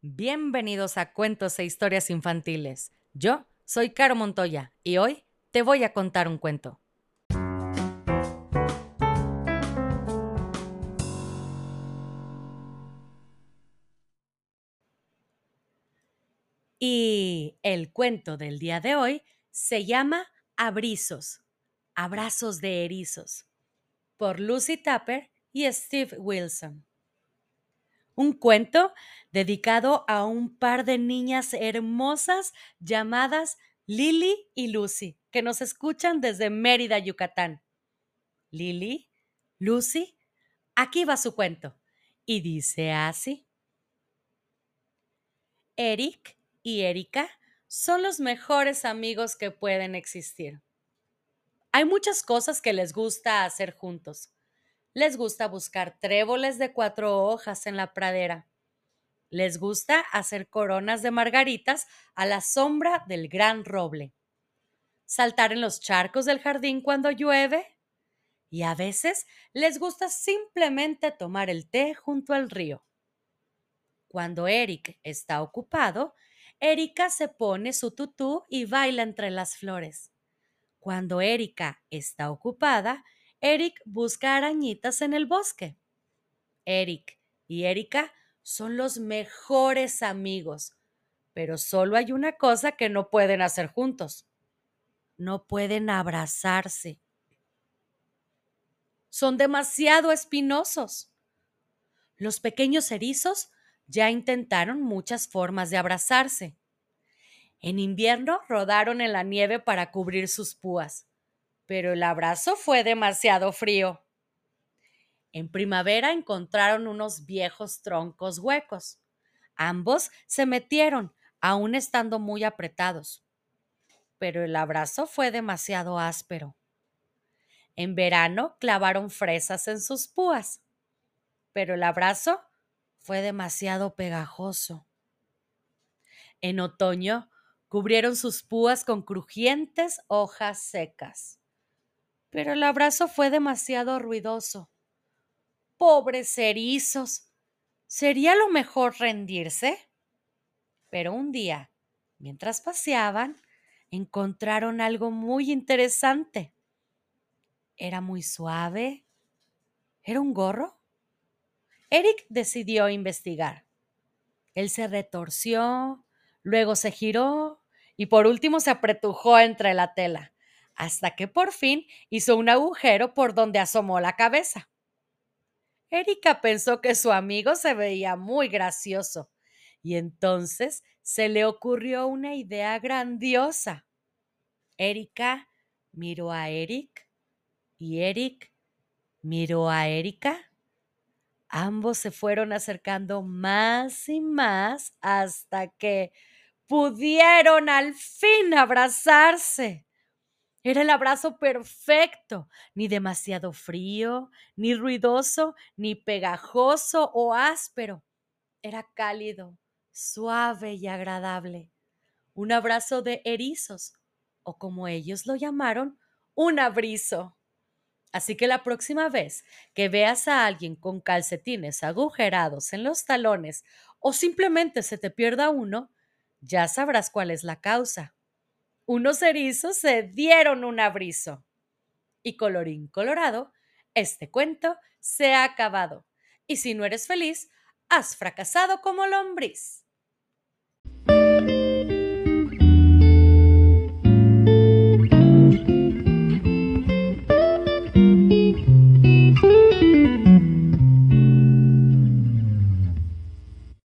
Bienvenidos a Cuentos e Historias Infantiles. Yo soy Caro Montoya y hoy te voy a contar un cuento. Y el cuento del día de hoy se llama Abrizos, Abrazos de Erizos, por Lucy Tapper y Steve Wilson. Un cuento dedicado a un par de niñas hermosas llamadas Lily y Lucy, que nos escuchan desde Mérida, Yucatán. Lily, Lucy, aquí va su cuento. Y dice así. Eric y Erika son los mejores amigos que pueden existir. Hay muchas cosas que les gusta hacer juntos. Les gusta buscar tréboles de cuatro hojas en la pradera. Les gusta hacer coronas de margaritas a la sombra del gran roble. Saltar en los charcos del jardín cuando llueve. Y a veces les gusta simplemente tomar el té junto al río. Cuando Eric está ocupado, Erika se pone su tutú y baila entre las flores. Cuando Erika está ocupada, Eric busca arañitas en el bosque. Eric y Erika son los mejores amigos, pero solo hay una cosa que no pueden hacer juntos. No pueden abrazarse. Son demasiado espinosos. Los pequeños erizos ya intentaron muchas formas de abrazarse. En invierno rodaron en la nieve para cubrir sus púas, pero el abrazo fue demasiado frío. En primavera encontraron unos viejos troncos huecos. Ambos se metieron, aún estando muy apretados. Pero el abrazo fue demasiado áspero. En verano clavaron fresas en sus púas, pero el abrazo fue demasiado pegajoso. En otoño cubrieron sus púas con crujientes hojas secas, pero el abrazo fue demasiado ruidoso. Pobres erizos. ¿Sería lo mejor rendirse? Pero un día, mientras paseaban, encontraron algo muy interesante. Era muy suave. ¿Era un gorro? Eric decidió investigar. Él se retorció, luego se giró y por último se apretujó entre la tela, hasta que por fin hizo un agujero por donde asomó la cabeza. Erika pensó que su amigo se veía muy gracioso y entonces se le ocurrió una idea grandiosa. Erika miró a Eric y Eric miró a Erika. Ambos se fueron acercando más y más hasta que pudieron al fin abrazarse. Era el abrazo perfecto, ni demasiado frío, ni ruidoso, ni pegajoso o áspero. Era cálido, suave y agradable. Un abrazo de erizos, o como ellos lo llamaron, un abrizo. Así que la próxima vez que veas a alguien con calcetines agujerados en los talones o simplemente se te pierda uno, ya sabrás cuál es la causa unos erizos se dieron un abrizo. Y colorín colorado, este cuento se ha acabado. Y si no eres feliz, has fracasado como lombriz.